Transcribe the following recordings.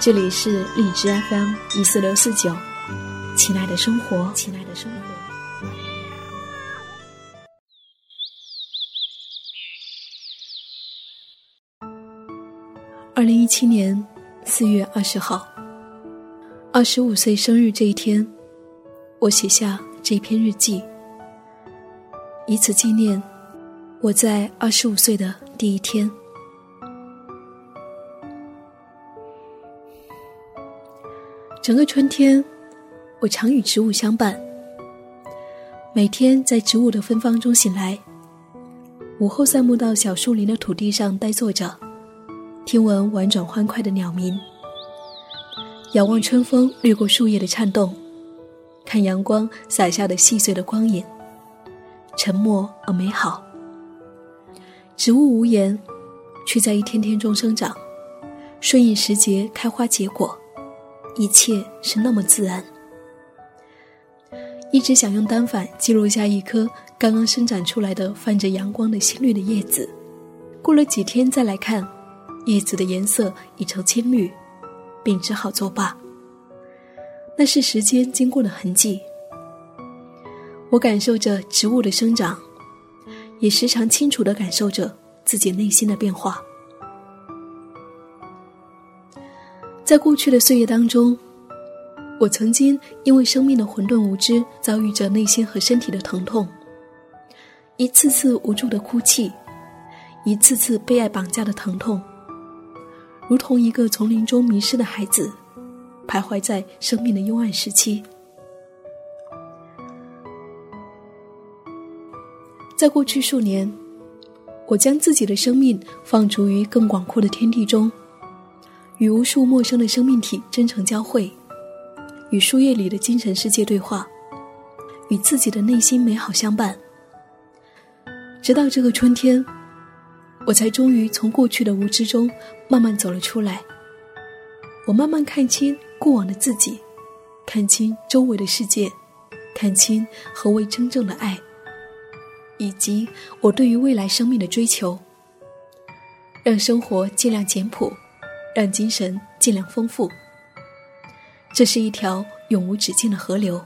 这里是荔枝 FM 一四六四九，亲爱的生活，亲爱的生活。二零一七年四月二十号，二十五岁生日这一天，我写下这篇日记，以此纪念我在二十五岁的第一天。整个春天，我常与植物相伴。每天在植物的芬芳中醒来，午后散步到小树林的土地上呆坐着，听闻婉转欢快的鸟鸣，仰望春风掠过树叶的颤动，看阳光洒下的细碎的光影，沉默而美好。植物无言，却在一天天中生长，顺应时节开花结果。一切是那么自然。一直想用单反记录下一颗刚刚生长出来的泛着阳光的新绿的叶子，过了几天再来看，叶子的颜色已成青绿，并只好作罢。那是时间经过的痕迹。我感受着植物的生长，也时常清楚地感受着自己内心的变化。在过去的岁月当中，我曾经因为生命的混沌无知，遭遇着内心和身体的疼痛，一次次无助的哭泣，一次次被爱绑架的疼痛，如同一个丛林中迷失的孩子，徘徊在生命的幽暗时期。在过去数年，我将自己的生命放逐于更广阔的天地中。与无数陌生的生命体真诚交汇，与书页里的精神世界对话，与自己的内心美好相伴。直到这个春天，我才终于从过去的无知中慢慢走了出来。我慢慢看清过往的自己，看清周围的世界，看清何为真正的爱，以及我对于未来生命的追求。让生活尽量简朴。让精神尽量丰富。这是一条永无止境的河流。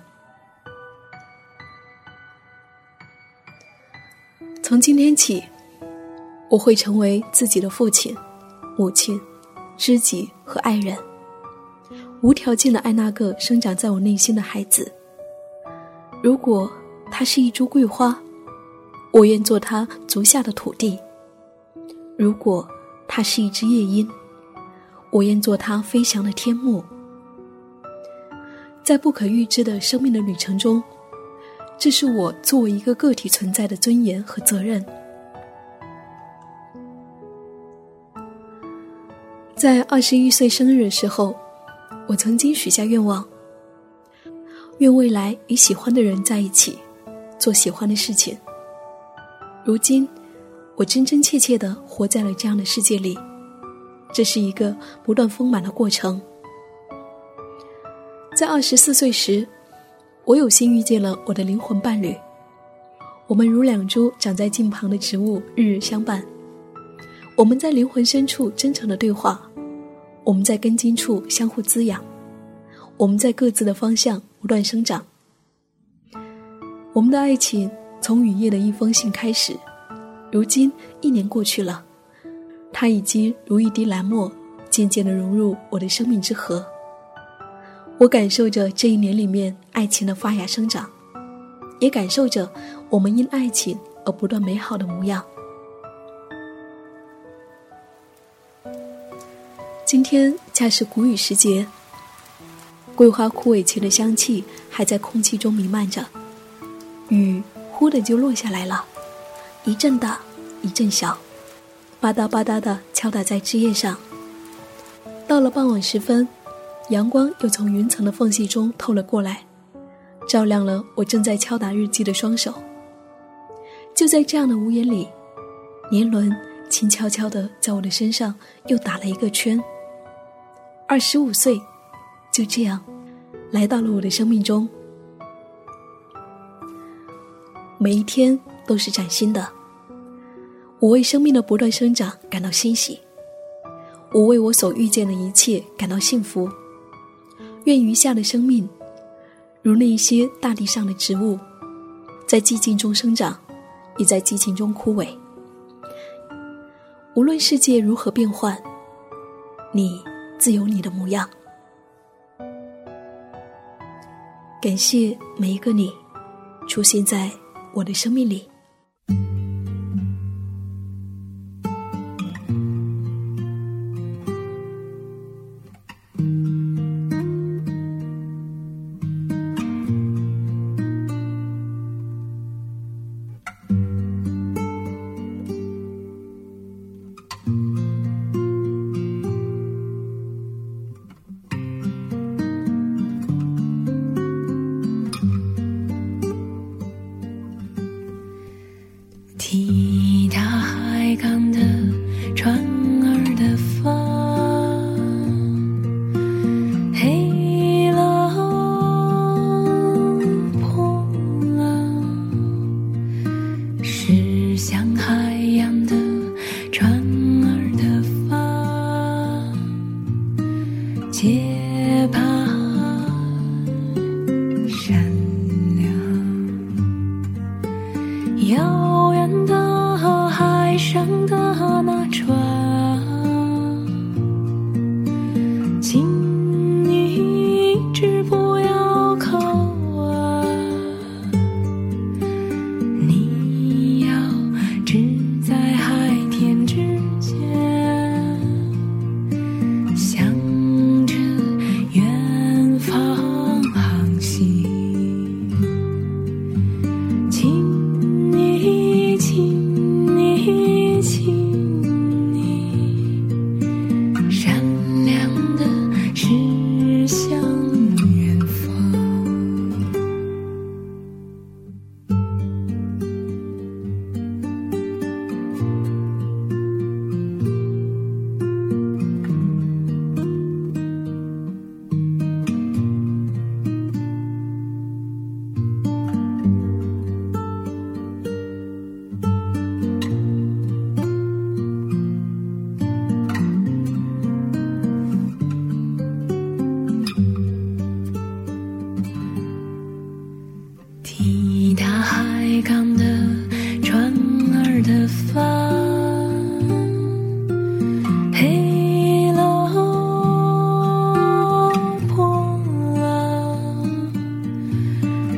从今天起，我会成为自己的父亲、母亲、知己和爱人，无条件的爱那个生长在我内心的孩子。如果他是一株桂花，我愿做他足下的土地；如果他是一只夜莺，我愿做它飞翔的天幕，在不可预知的生命的旅程中，这是我作为一个个体存在的尊严和责任。在二十一岁生日的时候，我曾经许下愿望：愿未来与喜欢的人在一起，做喜欢的事情。如今，我真真切切的活在了这样的世界里。这是一个不断丰满的过程。在二十四岁时，我有幸遇见了我的灵魂伴侣，我们如两株长在近旁的植物，日日相伴。我们在灵魂深处真诚的对话，我们在根茎处相互滋养，我们在各自的方向不断生长。我们的爱情从雨夜的一封信开始，如今一年过去了。它已经如一滴蓝墨，渐渐地融入我的生命之河。我感受着这一年里面爱情的发芽生长，也感受着我们因爱情而不断美好的模样。今天恰是谷雨时节，桂花枯萎前的香气还在空气中弥漫着，雨忽的就落下来了，一阵大，一阵小。吧嗒吧嗒的敲打在枝叶上。到了傍晚时分，阳光又从云层的缝隙中透了过来，照亮了我正在敲打日记的双手。就在这样的屋檐里，年轮轻悄悄地在我的身上又打了一个圈。二十五岁，就这样来到了我的生命中。每一天都是崭新的，我为生命的不断生长感到欣喜，我为我所遇见的一切感到幸福。愿余下的生命，如那一些大地上的植物，在寂静中生长。也在激情中枯萎。无论世界如何变幻，你自有你的模样。感谢每一个你，出现在我的生命里。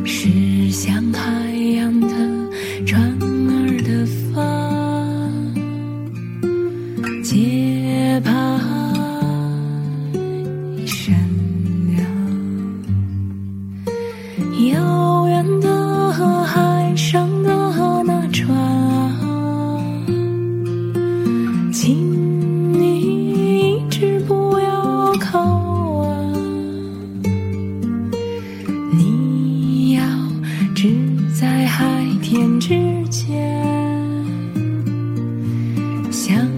是想海想